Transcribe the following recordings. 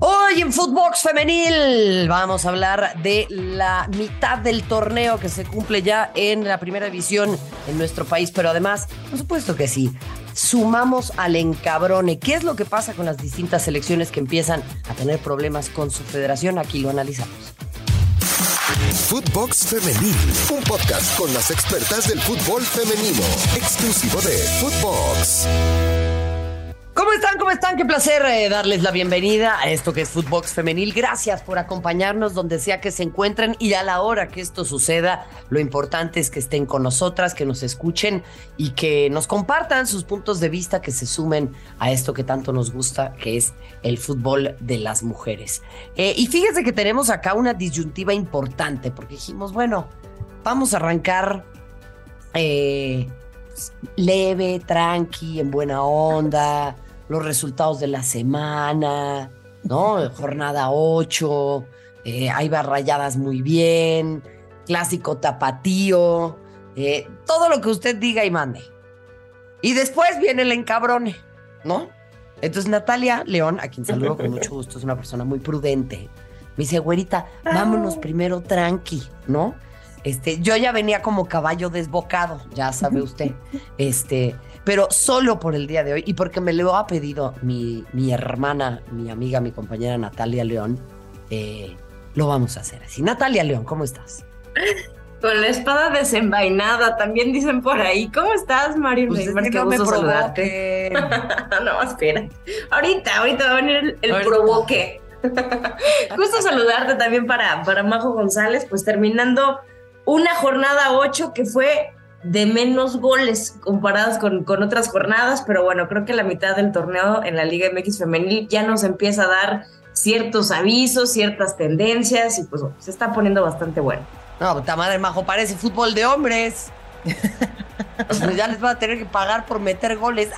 Hoy en Footbox Femenil vamos a hablar de la mitad del torneo que se cumple ya en la primera división en nuestro país, pero además, por supuesto que sí, sumamos al encabrone. ¿Qué es lo que pasa con las distintas selecciones que empiezan a tener problemas con su federación? Aquí lo analizamos. Footbox Femenil, un podcast con las expertas del fútbol femenino, exclusivo de Footbox. ¿Cómo están? ¿Cómo están? Qué placer eh, darles la bienvenida a esto que es Footbox Femenil. Gracias por acompañarnos donde sea que se encuentren y a la hora que esto suceda, lo importante es que estén con nosotras, que nos escuchen y que nos compartan sus puntos de vista, que se sumen a esto que tanto nos gusta, que es el fútbol de las mujeres. Eh, y fíjense que tenemos acá una disyuntiva importante, porque dijimos, bueno, vamos a arrancar... Eh, leve, tranqui, en buena onda, los resultados de la semana, ¿no? Jornada 8, eh, ahí va rayadas muy bien, clásico tapatío, eh, todo lo que usted diga y mande. Y después viene el encabrone, ¿no? Entonces Natalia León, a quien saludo con mucho gusto, es una persona muy prudente. Me dice, güerita, vámonos primero tranqui, ¿no? Este, yo ya venía como caballo desbocado, ya sabe usted. Este, pero solo por el día de hoy y porque me lo ha pedido mi, mi hermana, mi amiga, mi compañera Natalia León, eh, lo vamos a hacer así. Natalia León, ¿cómo estás? Con la espada desenvainada, también dicen por ahí. ¿Cómo estás, Mario? Pues es que no me saludarte. no, espera. Ahorita, ahorita va a venir el, el provoque. Gusto saludarte también para, para Majo González, pues terminando una jornada 8 que fue de menos goles comparadas con, con, otras jornadas, pero bueno, creo que la mitad del torneo en la Liga MX femenil ya nos empieza a dar ciertos avisos, ciertas tendencias y pues se está poniendo bastante bueno. No, puta madre, majo, parece fútbol de hombres. pues ya les va a tener que pagar por meter goles.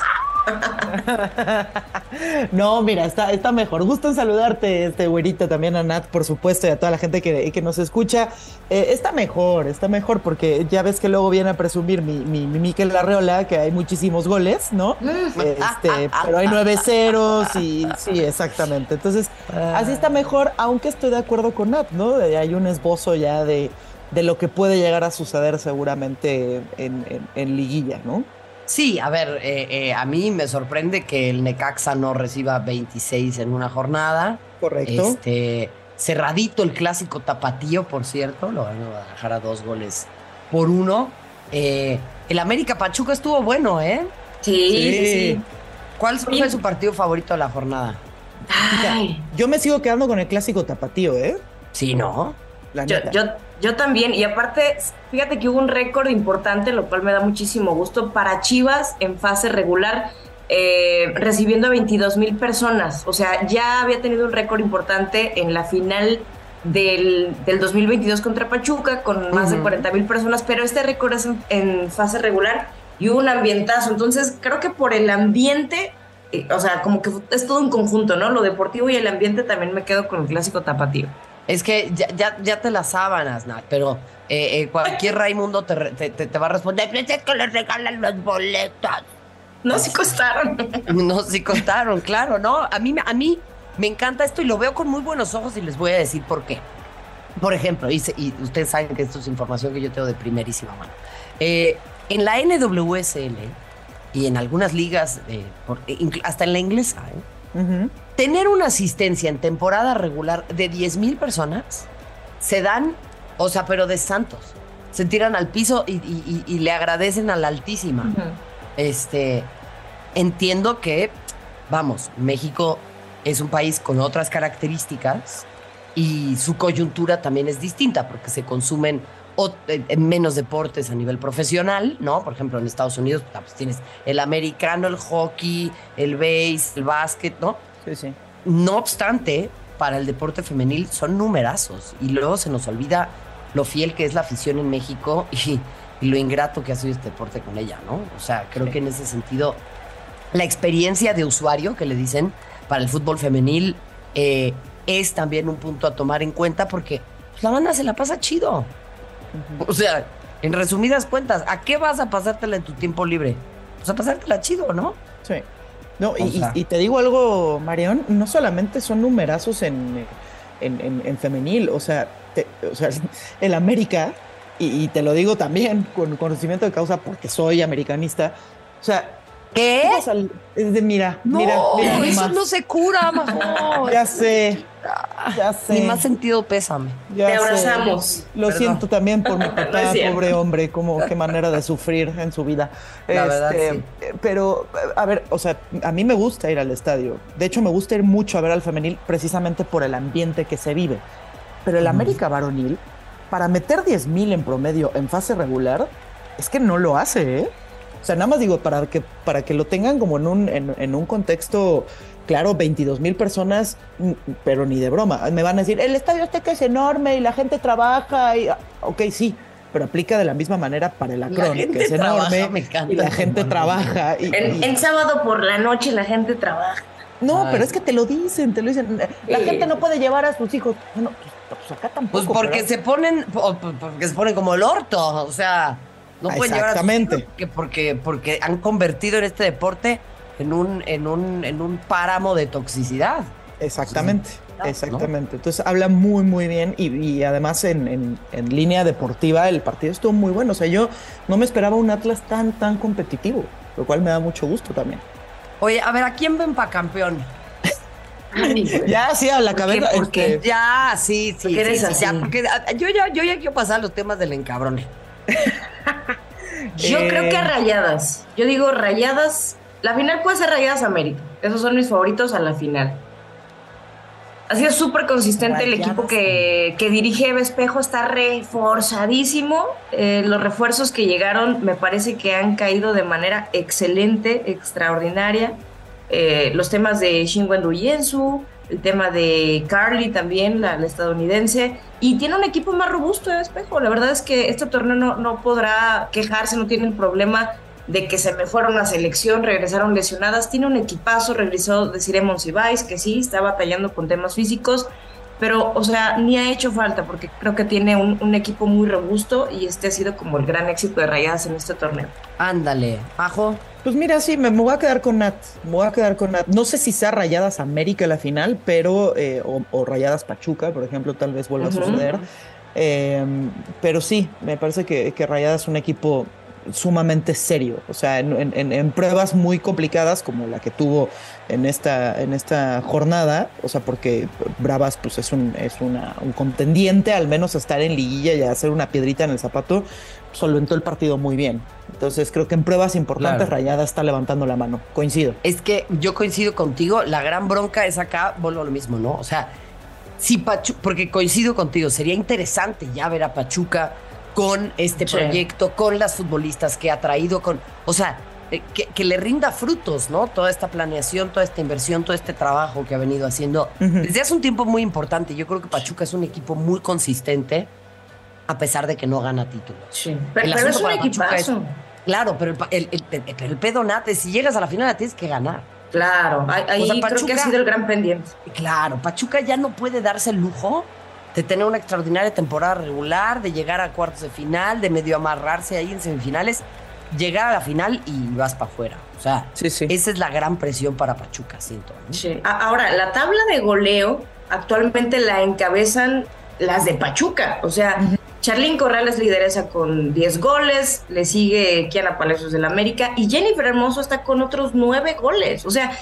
no, mira, está, está mejor. Gusto en saludarte, este güerito, también a Nat, por supuesto, y a toda la gente que, que nos escucha. Eh, está mejor, está mejor, porque ya ves que luego viene a presumir mi, mi, mi Miquel Larreola que hay muchísimos goles, ¿no? Este, pero hay nueve ceros y sí, exactamente. Entonces, así está mejor, aunque estoy de acuerdo con Nat, ¿no? Hay un esbozo ya de, de lo que puede llegar a suceder seguramente en, en, en liguilla, ¿no? Sí, a ver, eh, eh, a mí me sorprende que el Necaxa no reciba 26 en una jornada. Correcto. Este, cerradito el clásico tapatío, por cierto, lo van a dejar a dos goles por uno. Eh, el América Pachuca estuvo bueno, ¿eh? Sí, sí. sí. ¿Cuál fue su partido favorito de la jornada? Ay. Yo me sigo quedando con el clásico tapatío, ¿eh? Sí, ¿no? La yo, yo, yo, también, y aparte, fíjate que hubo un récord importante, lo cual me da muchísimo gusto, para Chivas en fase regular, eh, recibiendo a 22 mil personas. O sea, ya había tenido un récord importante en la final del, del 2022 contra Pachuca, con más uh -huh. de 40 mil personas, pero este récord es en, en, fase regular y hubo un ambientazo. Entonces, creo que por el ambiente, eh, o sea, como que es todo un conjunto, ¿no? Lo deportivo y el ambiente también me quedo con el clásico tapatío. Es que ya, ya, ya te las sábanas, Nat, pero eh, eh, cualquier Raimundo te, te, te, va a responder, es que les regalan los boletos. No, sí costaron. No, sí costaron, claro, ¿no? A mí, a mí me encanta esto y lo veo con muy buenos ojos y les voy a decir por qué. Por ejemplo, y, y ustedes saben que esto es información que yo tengo de primerísima mano. Eh, en la NWSL y en algunas ligas, por, hasta en la inglesa, ¿eh? Uh -huh. Tener una asistencia en temporada regular de 10 mil personas se dan, o sea, pero de santos. Se tiran al piso y, y, y le agradecen a la altísima. Uh -huh. Este, entiendo que, vamos, México es un país con otras características y su coyuntura también es distinta porque se consumen en menos deportes a nivel profesional, ¿no? Por ejemplo, en Estados Unidos pues, tienes el americano, el hockey, el base, el básquet, ¿no? Sí, sí. No obstante, para el deporte femenil son numerazos y luego se nos olvida lo fiel que es la afición en México y, y lo ingrato que ha sido este deporte con ella, ¿no? O sea, creo sí. que en ese sentido la experiencia de usuario que le dicen para el fútbol femenil eh, es también un punto a tomar en cuenta porque pues, la banda se la pasa chido. Uh -huh. O sea, en resumidas cuentas, ¿a qué vas a pasártela en tu tiempo libre? Pues a pasártela chido, ¿no? Sí. No, y, te digo algo, Marión, no solamente son numerazos en, en, femenil, o sea, o sea, el América, y, te lo digo también con conocimiento de causa porque soy americanista, o sea, ¿Qué? mira, mira, mira, eso no se cura, ya sé, ya sé. Ni más sentido pésame. Te abrazamos. Lo siento también por mi papá, pobre hombre, como qué manera de sufrir en su vida. La verdad, este, Pero, a ver, o sea, a mí me gusta ir al estadio. De hecho, me gusta ir mucho a ver al femenil precisamente por el ambiente que se vive. Pero el América varonil, para meter 10 mil en promedio en fase regular, es que no lo hace, ¿eh? O sea, nada más digo, para que, para que lo tengan como en un, en, un contexto, claro, 22 mil personas, mm, pero ni de broma. Me van a decir, el estadio este que es enorme y la gente trabaja. Y, ok, sí, pero aplica de la misma manera para el Acron, que es enorme y la gente trabaja. Y, en, sábado por la noche la gente trabaja. No, pero es que te lo dicen, te lo dicen. La gente no puede llevar a sus hijos. Bueno, pues, pues acá tampoco. Pues porque se ponen, porque se ponen como el orto, o sea. No pueden llevar a que porque, porque han convertido en este deporte en un, en un, en un páramo de toxicidad. Exactamente. Exactamente. Entonces habla muy, muy bien y, además en, en, línea deportiva el partido estuvo muy bueno. O sea, yo no me esperaba un Atlas tan, tan competitivo, lo cual me da mucho gusto también. Oye, a ver, ¿a quién ven para campeón? ya, sí, a la cabeza. Porque ya, sí, sí. sí, porque yo ya, yo ya quiero pasar los temas del encabrone. Yo creo que eh, rayadas. Yo digo rayadas. La final puede ser rayadas América. Esos son mis favoritos a la final. Ha sido súper consistente el equipo que, dirige Eva Espejo, está reforzadísimo. Eh, los refuerzos que llegaron me parece que han caído de manera excelente, extraordinaria. Eh, los temas de Shinwen Yensu, el tema de Carly también, la, estadounidense, y tiene un equipo más robusto de espejo. La verdad es que este torneo no, no podrá quejarse, no tiene el problema de que se me fueron a selección, regresaron lesionadas. Tiene un equipazo, regresó de Ciremon Sibais, que sí, está batallando con temas físicos, pero, o sea, ni ha hecho falta porque creo que tiene un, un, equipo muy robusto y este ha sido como el gran éxito de Rayadas en este torneo. Ándale, Ajo. Pues mira, sí, me, voy a quedar con Nat. Me voy a quedar con Nat. No sé si sea Rayadas América la final, pero. Eh, o, Rayadas Pachuca, por ejemplo, tal vez vuelva a suceder. Em, pero sí, me parece que, que Rayadas es un equipo sumamente serio. O sea, en, pruebas muy complicadas como la que tuvo en esta, en esta jornada, o sea, porque Bravas pues es un, es una, un contendiente, al menos estar en liguilla y hacer una piedrita en el zapato, solventó el partido muy bien. Entonces creo que en pruebas importantes Rayada está levantando la mano. Coincido. Es que yo coincido contigo, la gran bronca es acá, vuelvo a lo mismo, ¿no? O sea, si Pachuca, porque coincido contigo, sería interesante ya ver a Pachuca con este proyecto, con las futbolistas que ha traído, con, o sea, eh, que, le rinda frutos, ¿no? Toda esta planeación, toda esta inversión, todo este trabajo que ha venido haciendo desde hace un tiempo muy importante. Yo creo que Pachuca es un equipo muy consistente, a pesar de que no gana títulos. Sí, pero, es un equipazo. claro, pero el, el, pedo nate, si llegas a la final la tienes que ganar. Claro, ahí creo que ha sido el gran pendiente. Claro, Pachuca ya no puede darse el lujo de tener una extraordinaria temporada regular, de llegar a cuartos de final, de medio amarrarse ahí en semifinales, llegar a la final y vas para afuera. O sea, esa es la gran presión para Pachuca, siento. Ahora, la tabla de goleo actualmente la encabezan las de Pachuca. O sea, Charlín Corrales lideresa con 10 goles, le sigue Kiana Palacios del América y Jennifer Hermoso está con otros 9 goles. O sea,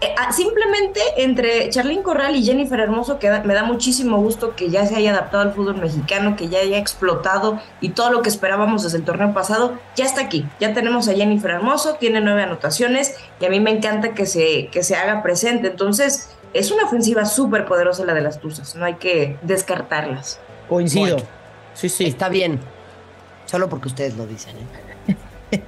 eh, ah, simplemente entre Charlín Corral y Jennifer Hermoso, que me da muchísimo gusto que ya se haya adaptado al fútbol mexicano, que ya haya explotado y todo lo que esperábamos desde el torneo pasado, ya está aquí. Ya tenemos a Jennifer Hermoso, tiene nueve anotaciones y a mí me encanta que se, que se haga presente. Entonces, es una ofensiva súper poderosa la de las Tuzas, no hay que descartarlas. Coincido. sí, sí. Está bien. Solo porque ustedes lo dicen. ¿eh?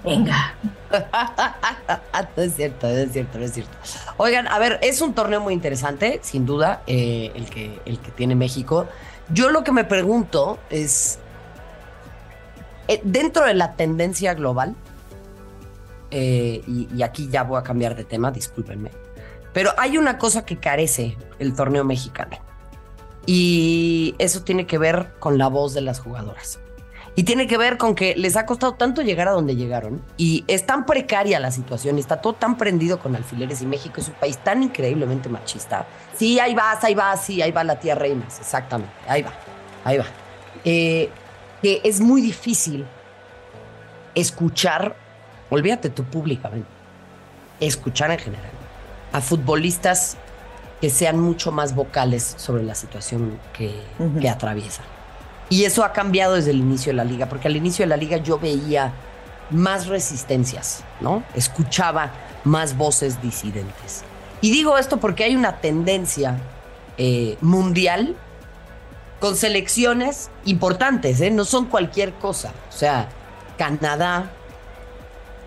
Venga. no es cierto, no es cierto, no es cierto. Oigan, a ver, es un torneo muy interesante, sin duda, eh, el, que, el que tiene México. Yo lo que me pregunto es, eh, dentro de la tendencia global, eh, y, y aquí ya voy a cambiar de tema, discúlpenme, pero hay una cosa que carece el torneo mexicano. Y eso tiene que ver con la voz de las jugadoras. Y tiene que ver con que les ha costado tanto llegar a donde llegaron y es tan precaria la situación, está todo tan prendido con alfileres y México es un país tan increíblemente machista. Sí, ahí vas, ahí vas, sí, ahí va la tía Reinas, exactamente, ahí va, ahí va. Eh, que es muy difícil escuchar, olvídate tú públicamente, escuchar en general a futbolistas que sean mucho más vocales sobre la situación que, que atraviesan. Y eso ha cambiado desde el inicio de la liga, porque al inicio de la liga yo veía más resistencias, ¿no? Escuchaba más voces disidentes. Y digo esto porque hay una tendencia eh, mundial con selecciones importantes, ¿eh? No son cualquier cosa. O sea, Canadá,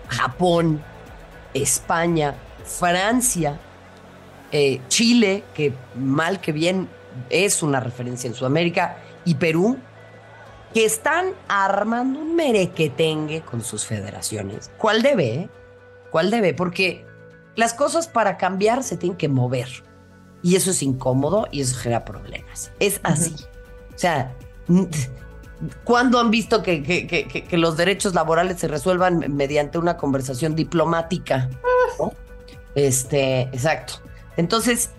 Japón, España, Francia, eh, Chile, que mal que bien es una referencia en Sudamérica, y Perú, que están armando un merequetengue con sus federaciones. ¿Cuál debe? ¿Cuál debe? Porque las cosas para cambiar se tienen que mover. Y eso es incómodo y eso genera problemas. Es así. O sea, ¿cuándo han visto que, que, los derechos laborales se resuelvan mediante una conversación diplomática? Este, exacto. Entonces,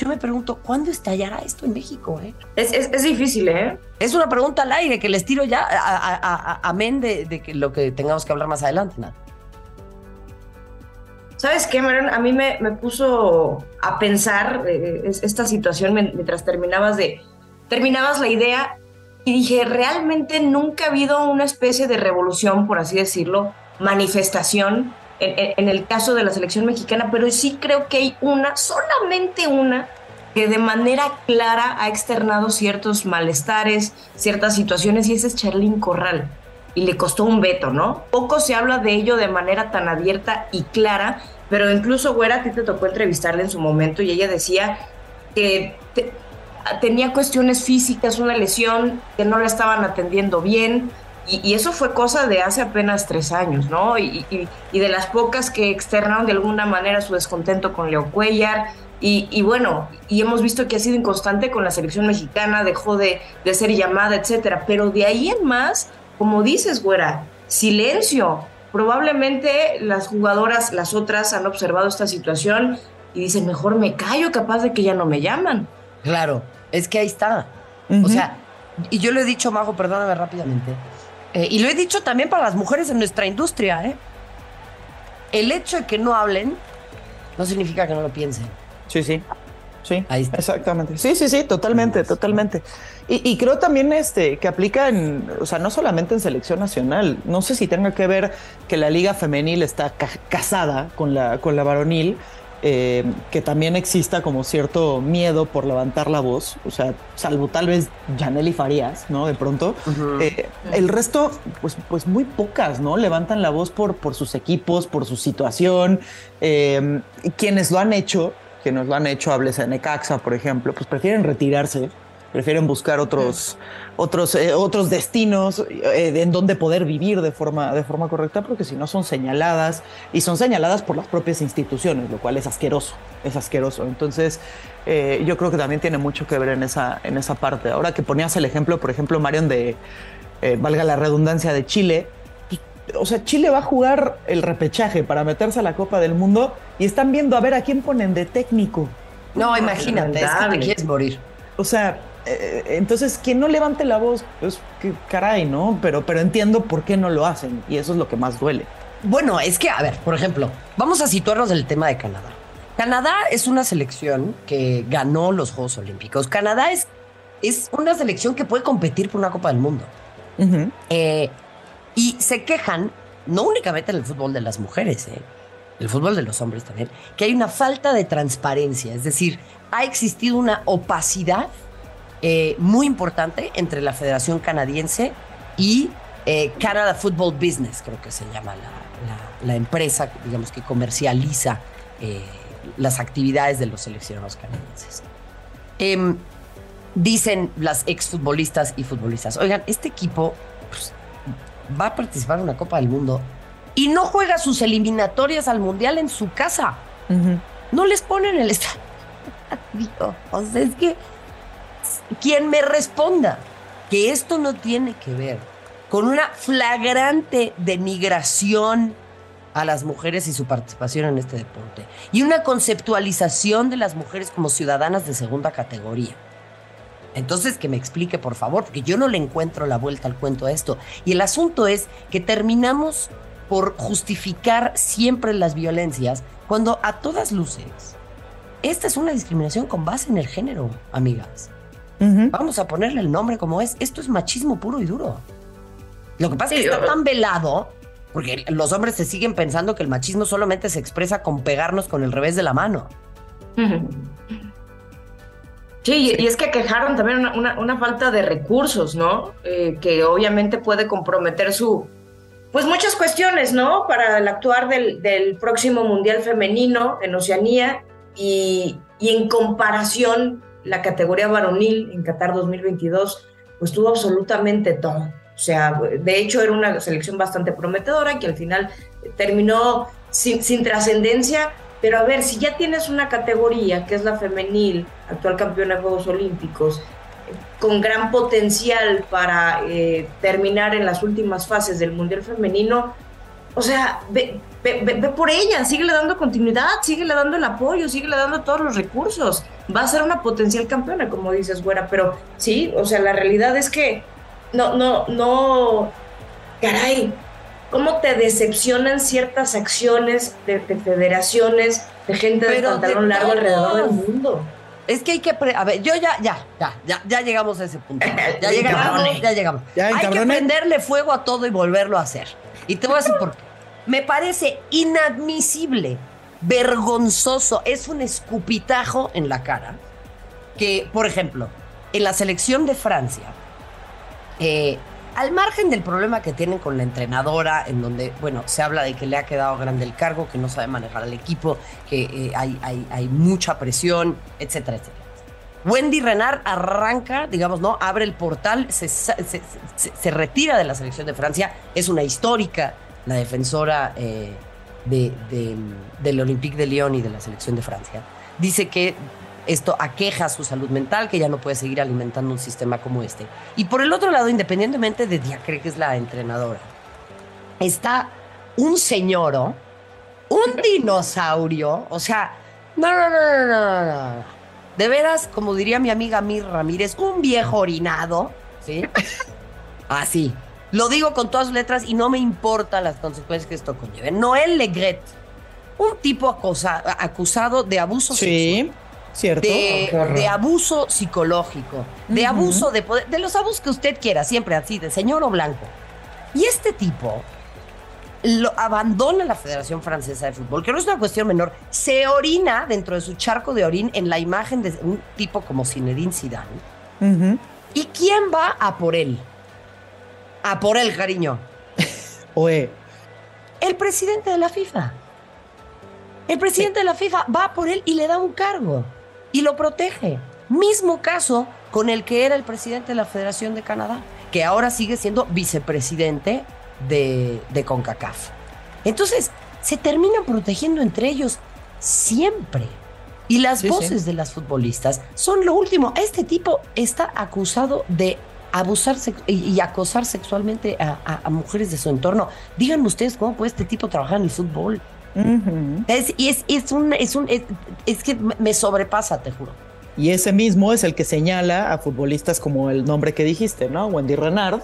yo me pregunto, ¿cuándo estallará esto en México? Eh? Es, difícil, ¿eh? Es una pregunta al aire que les tiro ya, a, amén de, de que lo que tengamos que hablar más adelante. ¿Sabes qué, Marian? A mí me, me puso a pensar eh, esta situación mientras terminabas de terminabas la idea y dije, realmente nunca ha habido una especie de revolución, por así decirlo, manifestación en, el caso de la selección mexicana, pero sí creo que hay una, solamente una, que de manera clara ha externado ciertos malestares, ciertas situaciones, y ese es Charlín Corral. Y le costó un veto, ¿no? Poco se habla de ello de manera tan abierta y clara, pero incluso, Güera, a ti te tocó entrevistarle en su momento y ella decía que tenía cuestiones físicas, una lesión, que no la estaban atendiendo bien, y, eso fue cosa de hace apenas tres años, ¿no? Y, de las pocas que externaron de alguna manera su descontento con Leo Cuellar. Y, bueno, y hemos visto que ha sido inconstante con la selección mexicana, dejó de, de ser llamada, etcétera. Pero de ahí en más, como dices, güera, silencio. Probablemente las jugadoras, las otras, han observado esta situación y dicen, mejor me callo, capaz de que ya no me llaman. Claro, es que ahí está. O sea, y yo lo he dicho, Majo, perdóname rápidamente. Eh, y lo he dicho también para las mujeres en nuestra industria, ¿eh? El hecho de que no hablen no significa que no lo piensen. Sí, sí. Sí, Ahí está. exactamente. Sí, sí, sí, totalmente, totalmente. Y, creo también este, que aplica en, o sea, no solamente en selección nacional. No sé si tenga que ver que la liga femenil está casada con la, con la varonil, eh, que también exista como cierto miedo por levantar la voz, o sea, salvo tal vez Janely Farías, ¿no? De pronto. Eh, el resto, pues, pues muy pocas, ¿no? Levantan la voz por, por sus equipos, por su situación. Eh, quienes lo han hecho, quienes lo han hecho, hables de Necaxa, por ejemplo, pues prefieren retirarse prefieren buscar otros, otros, eh, otros destinos eh, en donde poder vivir de forma, de forma correcta, porque si no son señaladas y son señaladas por las propias instituciones, lo cual es asqueroso, es asqueroso. Entonces, eh, yo creo que también tiene mucho que ver en esa, en esa parte. Ahora que ponías el ejemplo, por ejemplo, Marion, de, valga la redundancia, de Chile, o sea, Chile va a jugar el repechaje para meterse a la Copa del Mundo y están viendo a ver a quién ponen de técnico. No, imagínate, es que te quieres morir. O sea, eh, entonces, quien no levante la voz, pues qué caray, ¿no? Pero, pero entiendo por qué no lo hacen y eso es lo que más duele. Bueno, es que, a ver, por ejemplo, vamos a situarnos del tema de Canadá. Canadá es una selección que ganó los Juegos Olímpicos. Canadá es, es una selección que puede competir por una Copa del Mundo. Eh, y se quejan, no únicamente en el fútbol de las mujeres, eh, el fútbol de los hombres también, que hay una falta de transparencia. Es decir, ha existido una opacidad eh, muy importante entre la Federación Canadiense y eh, Canada Football Business, creo que se llama la, empresa, digamos, que comercializa eh, las actividades de los seleccionados canadienses. Em, dicen las exfutbolistas y futbolistas, oigan, este equipo pues, va a participar en una Copa del Mundo y no juega sus eliminatorias al Mundial en su casa. No les ponen el estadio. o sea, es que quien me responda que esto no tiene que ver con una flagrante denigración a las mujeres y su participación en este deporte, y una conceptualización de las mujeres como ciudadanas de segunda categoría. Entonces, que me explique, por favor, porque yo no le encuentro la vuelta al cuento a esto. Y el asunto es que terminamos por justificar siempre las violencias cuando a todas luces esta es una discriminación con base en el género, amigas. Vamos a ponerle el nombre como es. Esto es machismo puro y duro. Lo que pasa es que está tan velado porque los hombres se siguen pensando que el machismo solamente se expresa con pegarnos con el revés de la mano. Sí, y es que quejaron también una, falta de recursos, ¿no? Eh, que obviamente puede comprometer su, pues muchas cuestiones, ¿no? Para el actuar del, próximo Mundial Femenino en Oceanía y, y, en comparación la categoría varonil en Qatar 2022, pues tuvo absolutamente todo. O sea, de hecho era una selección bastante prometedora que al final terminó sin, sin trascendencia, pero a ver, si ya tienes una categoría que es la femenil, actual campeona de Juegos Olímpicos, con gran potencial para eh, terminar en las últimas fases del Mundial Femenino, o sea, ve, por ella, síguele dando continuidad, síguele dando el apoyo, síguele dando todos los recursos. Va a ser una potencial campeona, como dices, güera, pero sí, o sea, la realidad es que no, no, no, caray, cómo te decepcionan ciertas acciones de, federaciones, de gente de pantalón largo alrededor del mundo. Es que hay que. A ver, yo ya, ya, ya, ya, ya llegamos a ese punto. Ya llegamos, ya llegamos. hay que prenderle fuego a todo y volverlo a hacer. Y te voy a decir por qué. Me parece inadmisible, vergonzoso, es un escupitajo en la cara que, por ejemplo, en la selección de Francia, eh, al margen del problema que tienen con la entrenadora, en donde, bueno, se habla de que le ha quedado grande el cargo, que no sabe manejar al equipo, que eh, hay, hay, mucha presión, etcétera, etcétera. Wendy Renard arranca, digamos, ¿no? Abre el portal, se, se, retira de la selección de Francia. Es una histórica, la defensora eh, de, del Olympique de Lyon y de la selección de Francia. Dice que esto aqueja su salud mental, que ya no puede seguir alimentando un sistema como este. Y por el otro lado, independientemente de cree que es la entrenadora, está un señor, un dinosaurio, o sea, no, no, no, no, no, no. De veras, como diría mi amiga Mir Ramírez, un viejo orinado, ¿sí? Así. Lo digo con todas letras y no me importan las consecuencias que esto conlleve. Noel Legret, un tipo acusado de abuso sí. ¿Cierto? De, abuso psicológico, de abuso de poder, de los abusos que usted quiera, siempre así, de señor o blanco. Y este tipo lo abandona la Federación Francesa de Fútbol, que no es una cuestión menor, se orina dentro de su charco de orín en la imagen de un tipo como Zinedine Zidane. ¿Y quién va a por él? A por él, cariño. Oe. El presidente de la FIFA. El presidente de la FIFA va por él y le da un cargo y lo protege. Mismo caso con el que era el presidente de la Federación de Canadá, que ahora sigue siendo vicepresidente de, de CONCACAF. Entonces, se terminan protegiendo entre ellos siempre. Y las voces de las futbolistas son lo último. Este tipo está acusado de abusar y acosar sexualmente a, a, mujeres de su entorno. Díganme ustedes cómo puede este tipo trabajar en el fútbol es, y es, es, un, es, un, es, que me sobrepasa, te juro. Y ese mismo es el que señala a futbolistas como el nombre que dijiste, ¿no? Wendy Renard,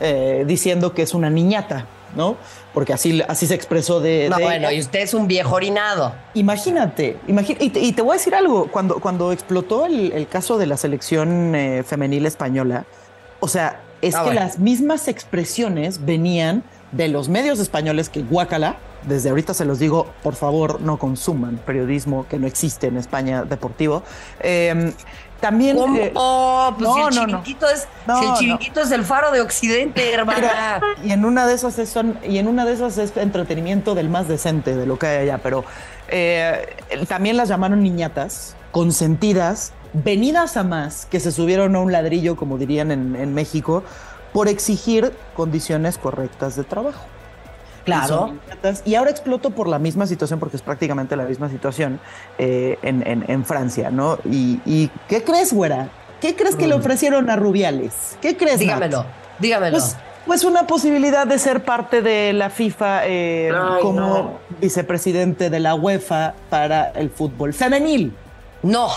eh, diciendo que es una niñata, ¿no? Porque así, así se expresó de. No, bueno, y usted es un viejo orinado. Imagínate, y, te, voy a decir algo. Cuando, cuando explotó el, caso de la selección eh, femenil española, o sea, es ah, que las mismas expresiones venían de los medios españoles que guácala, desde ahorita se los digo, por favor, no consuman periodismo que no existe en España deportivo. Em, también. Eh, oh, pues no, si el chiringuito, Es, si el chiringuito es el faro de Occidente, hermana. y en una de esas es y en una de esas es entretenimiento del más decente de lo que hay allá, pero eh, también las llamaron niñatas, consentidas, venidas a más, que se subieron a un ladrillo, como dirían en México, por exigir condiciones correctas de trabajo. Claro. Y, ahora exploto por la misma situación, porque es prácticamente la misma situación eh, en, Francia, ¿no? Y, ¿qué crees, güera? ¿Qué crees que le mm. ofrecieron a Rubiales? ¿Qué crees? Dígamelo, dígamelo. Pues Pues una posibilidad de ser parte de la FIFA eh, como vicepresidente de la UEFA para el fútbol femenil. No.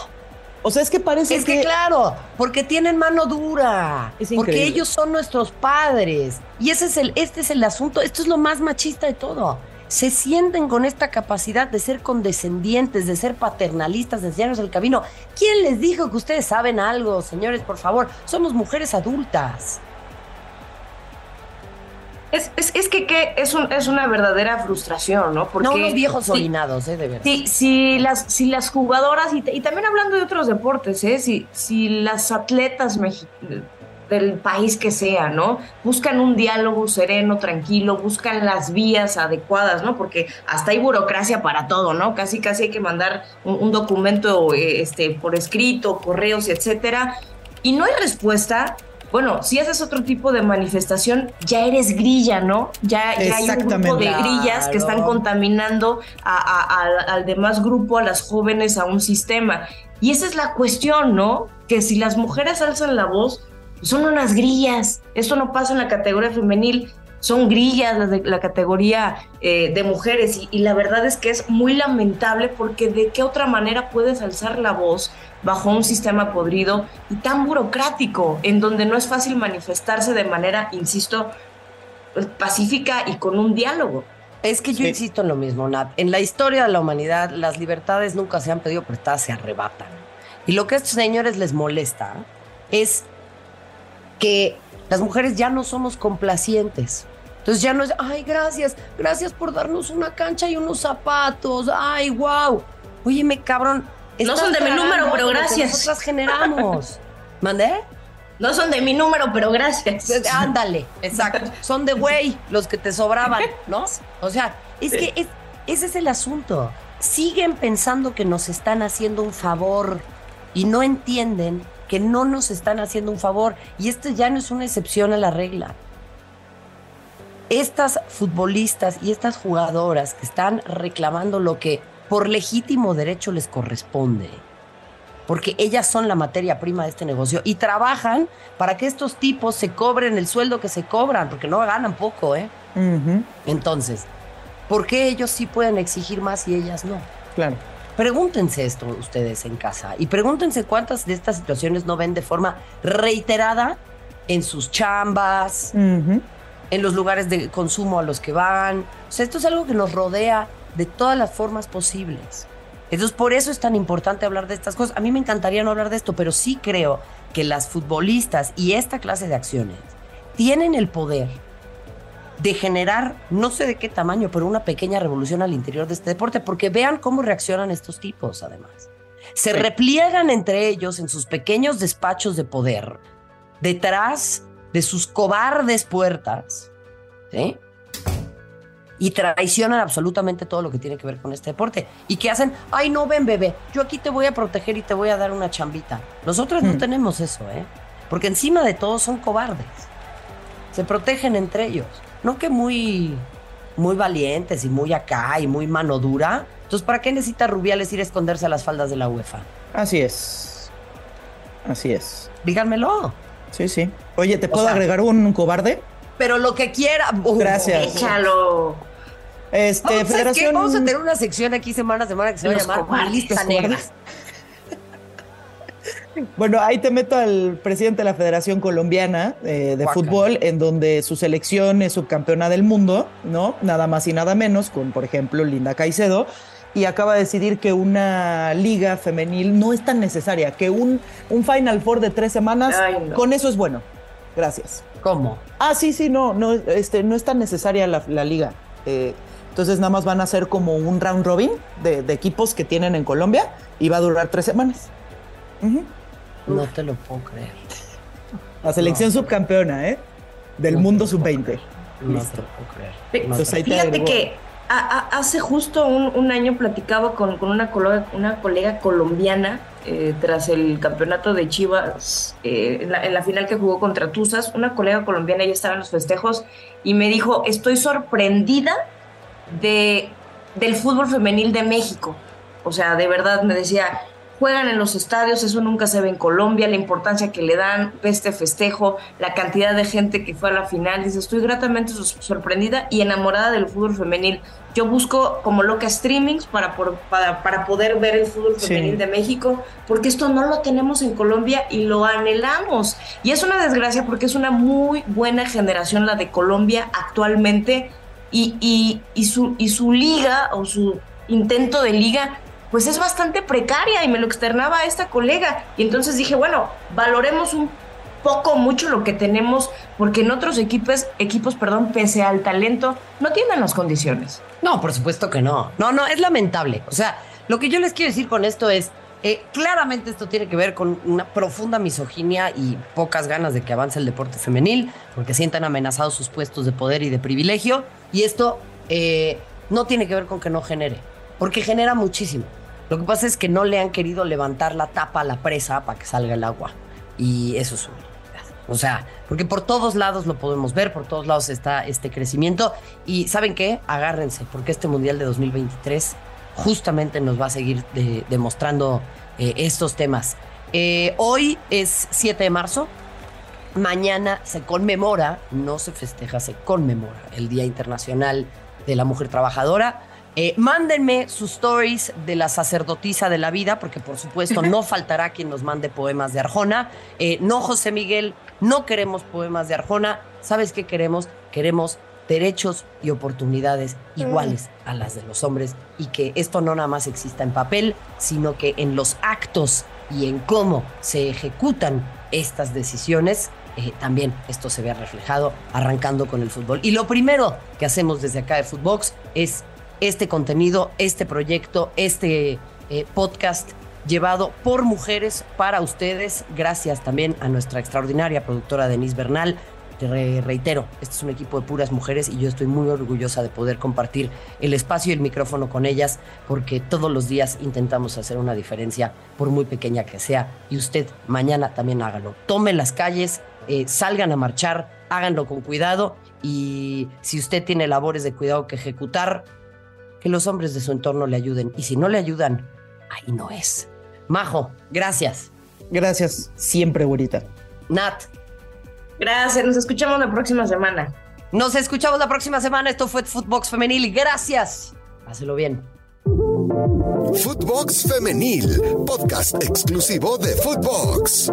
O sea, es que parece es que, claro, porque tienen mano dura, porque ellos son nuestros padres y ese es el, este es el asunto. Esto es lo más machista de todo. Se sienten con esta capacidad de ser condescendientes, de ser paternalistas, de enseñarnos el camino. ¿Quién les dijo que ustedes saben algo, señores? Por favor, somos mujeres adultas. Es, es, que, es, un, es una verdadera frustración, ¿no? Porque, no unos viejos orinados, ¿eh? De verdad. Si, si, las, si las jugadoras, y, y, también hablando de otros deportes, ¿eh? Si, si las atletas del país que sea, ¿no? Buscan un diálogo sereno, tranquilo, buscan las vías adecuadas, ¿no? Porque hasta hay burocracia para todo, ¿no? Casi, casi hay que mandar un, un documento eh, este, por escrito, correos, etcétera. Y no hay respuesta, bueno, si haces otro tipo de manifestación, ya eres grilla, ¿no? Ya, hay un grupo de grillas que están contaminando al demás grupo, a las jóvenes, a un sistema. Y esa es la cuestión, ¿no? Que si las mujeres alzan la voz, son unas grillas. Esto no pasa en la categoría femenil son grillas las de la categoría eh, de mujeres y, la verdad es que es muy lamentable porque de qué otra manera puedes alzar la voz bajo un sistema podrido y tan burocrático en donde no es fácil manifestarse de manera, insisto, pacífica y con un diálogo. Es que yo insisto en lo mismo, Nat. En la historia de la humanidad, las libertades nunca se han pedido prestadas, se arrebatan. Y lo que a estos señores les molesta es que las mujeres ya no somos complacientes. Entonces ya no es, ay, gracias, gracias por darnos una cancha y unos zapatos, ay, wow. Óyeme, cabrón. No son de mi número, pero gracias. Nosotras generamos. ¿Mandé? No son de mi número, pero gracias. Ándale, exacto. Son de güey los que te sobraban, ¿no? O sea, es que ese es el asunto. Siguen pensando que nos están haciendo un favor y no entienden que no nos están haciendo un favor. Y esto ya no es una excepción a la regla. Estas futbolistas y estas jugadoras que están reclamando lo que por legítimo derecho les corresponde, porque ellas son la materia prima de este negocio y trabajan para que estos tipos se cobren el sueldo que se cobran, porque no ganan poco, ¿eh? Entonces, ¿por qué ellos sí pueden exigir más y ellas no? Claro. Pregúntense esto ustedes en casa y pregúntense cuántas de estas situaciones no ven de forma reiterada en sus chambas, en los lugares de consumo a los que van. O sea, esto es algo que nos rodea de todas las formas posibles. Entonces, por eso es tan importante hablar de estas cosas. A mí me encantaría no hablar de esto, pero sí creo que las futbolistas y esta clase de acciones tienen el poder de generar, no sé de qué tamaño, pero una pequeña revolución al interior de este deporte, porque vean cómo reaccionan estos tipos, además. Se repliegan entre ellos en sus pequeños despachos de poder, detrás de sus cobardes puertas, ¿sí? Y traicionan absolutamente todo lo que tiene que ver con este deporte. Y que hacen, ay, no ven, bebé, yo aquí te voy a proteger y te voy a dar una chambita. Nosotros no hmm. tenemos eso, ¿eh? Porque encima de todo son cobardes. Se protegen entre ellos no que muy, muy valientes y muy acá y muy mano dura. Entonces, ¿para qué necesita Rubiales ir a esconderse a las faldas de la UEFA? Así es. Así es. Díganmelo. Sí, sí. Oye, ¿te puedo agregar un, cobarde? Pero lo que quiera. Gracias. Échalo. Este, Federación... Vamos a tener una sección aquí semana a semana que se va a llamar Lista Negra. Bueno, ahí te meto al presidente de la Federación Colombiana eh, de Fútbol, en donde su selección es subcampeona del mundo, ¿no? Nada más y nada menos, con, por ejemplo, Linda Caicedo. Y acaba de decidir que una liga femenil no es tan necesaria, que un, un Final Four de tres semanas, con eso es bueno. Gracias. ¿Cómo? Ah, sí, sí, no, no, este, no es tan necesaria la, liga. Eh, entonces nada más van a ser como un round robin de, equipos que tienen en Colombia y va a durar tres semanas. No te lo puedo creer. La selección subcampeona, ¿eh? Del mundo sub-20. No te lo puedo creer. Fíjate que hace justo un, año platicaba con, una, colega, una colega colombiana eh, tras el campeonato de Chivas, eh, en, la, final que jugó contra Tuzas, una colega colombiana ya estaba en los festejos y me dijo, estoy sorprendida de, del fútbol femenil de México. O sea, de verdad me decía, juegan en los estadios, eso nunca se ve en Colombia, la importancia que le dan, este festejo, la cantidad de gente que fue a la final, dice, estoy gratamente sorprendida y enamorada del fútbol femenil. Yo busco como loca streamings para, para, para poder ver el fútbol femenil de México, porque esto no lo tenemos en Colombia y lo anhelamos. Y es una desgracia porque es una muy buena generación la de Colombia actualmente y, y, y, su, y su liga o su intento de liga pues es bastante precaria y me lo externaba esta colega. Y entonces dije, bueno, valoremos un poco mucho lo que tenemos porque en otros equipos, equipos, perdón, pese al talento, no tienen las condiciones. No, por supuesto que no. No, no, es lamentable. O sea, lo que yo les quiero decir con esto es, eh, claramente esto tiene que ver con una profunda misoginia y pocas ganas de que avance el deporte femenil, porque sientan amenazados sus puestos de poder y de privilegio. Y esto eh, no tiene que ver con que no genere, porque genera muchísimo. Lo que pasa es que no le han querido levantar la tapa a la presa para que salga el agua. Y eso es un... O sea, porque por todos lados lo podemos ver, por todos lados está este crecimiento. Y ¿saben qué? Agárrense, porque este Mundial de 2023 justamente nos va a seguir demostrando eh, estos temas. Eh, hoy es 7 de marzo. Mañana se conmemora, no se festeja, se conmemora el Día Internacional de la Mujer Trabajadora. Eh, mándenme sus stories de la sacerdotisa de la vida, porque por supuesto no faltará quien nos mande poemas de Arjona. Eh, no, José Miguel, no queremos poemas de Arjona. ¿Sabes qué queremos? Queremos derechos y oportunidades iguales a las de los hombres y que esto no nada más exista en papel, sino que en los actos y en cómo se ejecutan estas decisiones, eh, también esto se vea reflejado arrancando con el fútbol. Y lo primero que hacemos desde acá de Footbox es este contenido, este proyecto, este eh, podcast llevado por mujeres para ustedes. Gracias también a nuestra extraordinaria productora Denise Bernal. Te reitero, este es un equipo de puras mujeres y yo estoy muy orgullosa de poder compartir el espacio y el micrófono con ellas porque todos los días intentamos hacer una diferencia, por muy pequeña que sea. Y usted mañana también hágalo. Tome las calles, eh, salgan a marchar, háganlo con cuidado y si usted tiene labores de cuidado que ejecutar, que los hombres de su entorno le ayuden. Y si no le ayudan, ahí no es. Majo, gracias. Gracias, siempre, güerita. Nat. Gracias, nos escuchamos la próxima semana. Nos escuchamos la próxima semana. Esto fue Footbox Femenil. Gracias. Hácelo bien. Footbox Femenil, podcast exclusivo de Footbox.